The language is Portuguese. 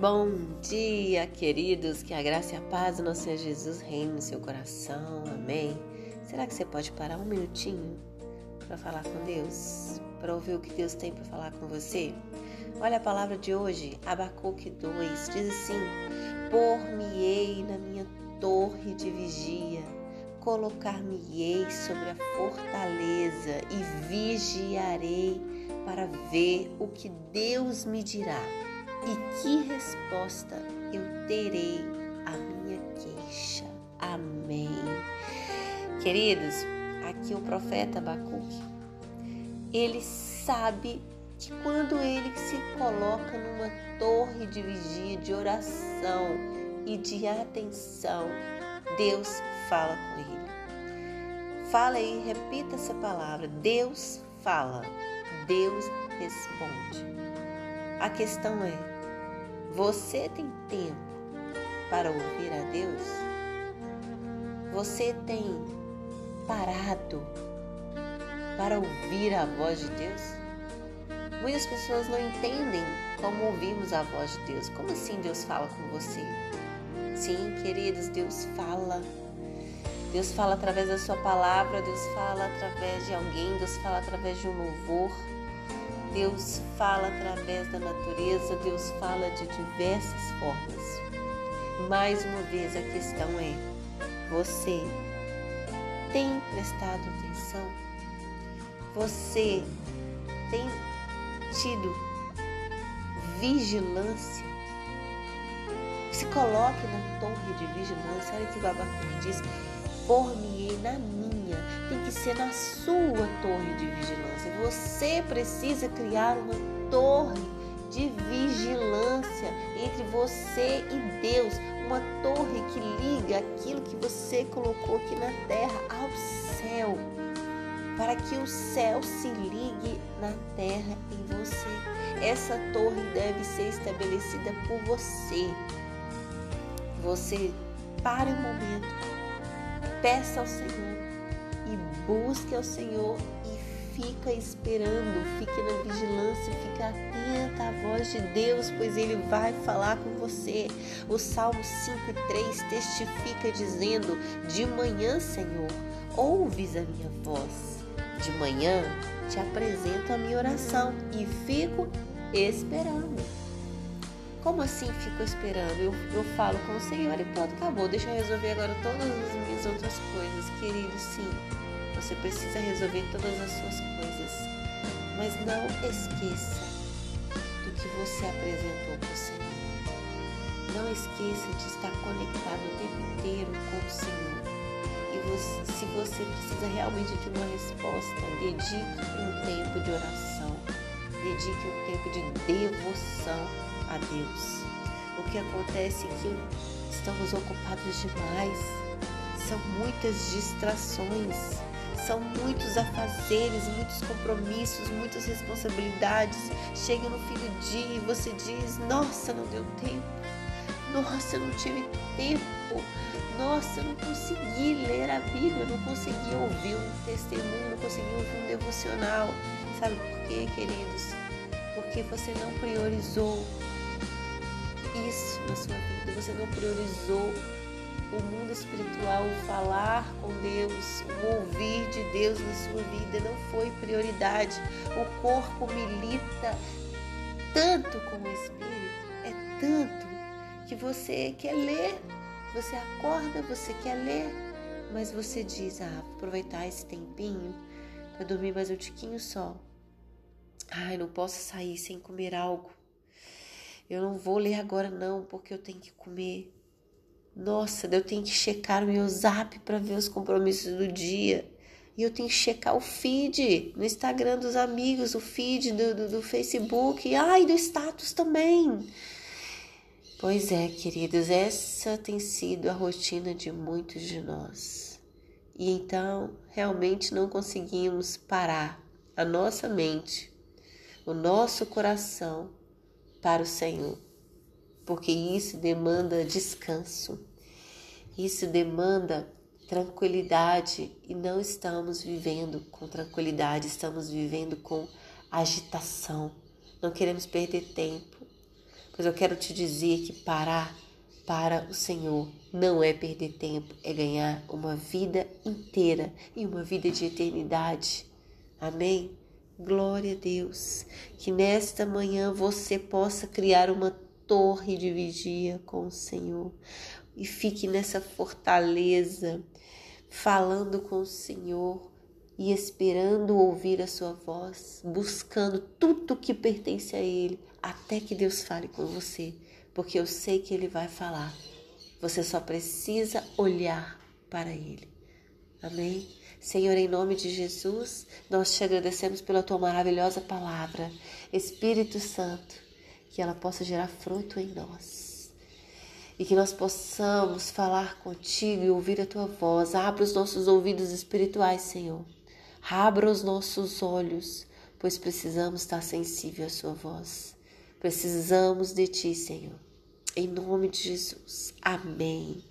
Bom dia, queridos. Que a graça e a paz do nosso Senhor Jesus reine no seu coração. Amém. Será que você pode parar um minutinho para falar com Deus? Para ouvir o que Deus tem para falar com você? Olha a palavra de hoje, Abacuque 2, diz assim: Por-me-ei na minha torre de vigia, colocar-me-ei sobre a fortaleza e vigiarei para ver o que Deus me dirá e que resposta eu terei à minha queixa. Amém. Queridos, aqui o profeta Abacuque, ele sabe que quando ele se coloca numa torre de vigia, de oração e de atenção, Deus fala com ele. Fala aí, repita essa palavra. Deus fala. Deus responde. A questão é: você tem tempo para ouvir a Deus? Você tem parado para ouvir a voz de Deus? Muitas pessoas não entendem como ouvimos a voz de Deus. Como assim Deus fala com você? Sim, queridos, Deus fala. Deus fala através da sua palavra, Deus fala através de alguém, Deus fala através de um louvor. Deus fala através da natureza, Deus fala de diversas formas. Mais uma vez a questão é: você tem prestado atenção? Você tem tido vigilância? Se coloque na torre de vigilância. Olha que o Abacuque diz: por-me na minha, tem que ser na sua torre de vigilância. Você precisa criar uma torre de vigilância entre você e Deus, uma torre que liga aquilo que você colocou aqui na terra ao céu, para que o céu se ligue na terra em você. Essa torre deve ser estabelecida por você. Você pare um momento peça ao Senhor e busque ao Senhor e fica esperando, fique na vigilância, fica atenta à voz de Deus, pois Ele vai falar com você. O Salmo 5 e 3 testifica dizendo: De manhã, Senhor, ouves a minha voz. De manhã te apresento a minha oração e fico esperando. Como assim fico esperando? Eu, eu falo com o Senhor e pronto, acabou. Deixa eu resolver agora todas as minhas outras coisas. Querido, sim, você precisa resolver todas as suas coisas. Mas não esqueça do que você apresentou para o Senhor. Não esqueça de estar conectado o tempo inteiro com o Senhor. E você, se você precisa realmente de uma resposta, dedique um tempo de oração. Dedique um tempo de devoção a Deus. O que acontece é que estamos ocupados demais, são muitas distrações, são muitos afazeres, muitos compromissos, muitas responsabilidades. Chega no fim do dia e você diz: Nossa, não deu tempo, nossa, eu não tive tempo, nossa, eu não consegui ler a Bíblia, eu não consegui ouvir um testemunho, não consegui ouvir um devocional. Sabe por quê, queridos? Porque você não priorizou isso na sua vida, você não priorizou o mundo espiritual, o falar com Deus, o ouvir de Deus na sua vida, não foi prioridade. O corpo milita tanto com o espírito, é tanto que você quer ler, você acorda, você quer ler, mas você diz: Ah, vou aproveitar esse tempinho para dormir mais um tiquinho só. Ai, não posso sair sem comer algo. Eu não vou ler agora não, porque eu tenho que comer. Nossa, eu tenho que checar o meu zap para ver os compromissos do dia. E eu tenho que checar o feed no Instagram dos amigos, o feed do, do, do Facebook, ai, do status também. Pois é, queridos, essa tem sido a rotina de muitos de nós. E então, realmente não conseguimos parar a nossa mente, o nosso coração para o Senhor, porque isso demanda descanso, isso demanda tranquilidade e não estamos vivendo com tranquilidade, estamos vivendo com agitação. Não queremos perder tempo. Mas eu quero te dizer que parar para o Senhor não é perder tempo, é ganhar uma vida inteira e uma vida de eternidade. Amém? Glória a Deus. Que nesta manhã você possa criar uma torre de vigia com o Senhor e fique nessa fortaleza, falando com o Senhor e esperando ouvir a sua voz, buscando tudo que pertence a Ele, até que Deus fale com você, porque eu sei que Ele vai falar. Você só precisa olhar para Ele. Amém? Senhor, em nome de Jesus, nós te agradecemos pela tua maravilhosa palavra. Espírito Santo, que ela possa gerar fruto em nós. E que nós possamos falar contigo e ouvir a tua voz. Abra os nossos ouvidos espirituais, Senhor. Abra os nossos olhos, pois precisamos estar sensível à sua voz. Precisamos de ti, Senhor. Em nome de Jesus. Amém.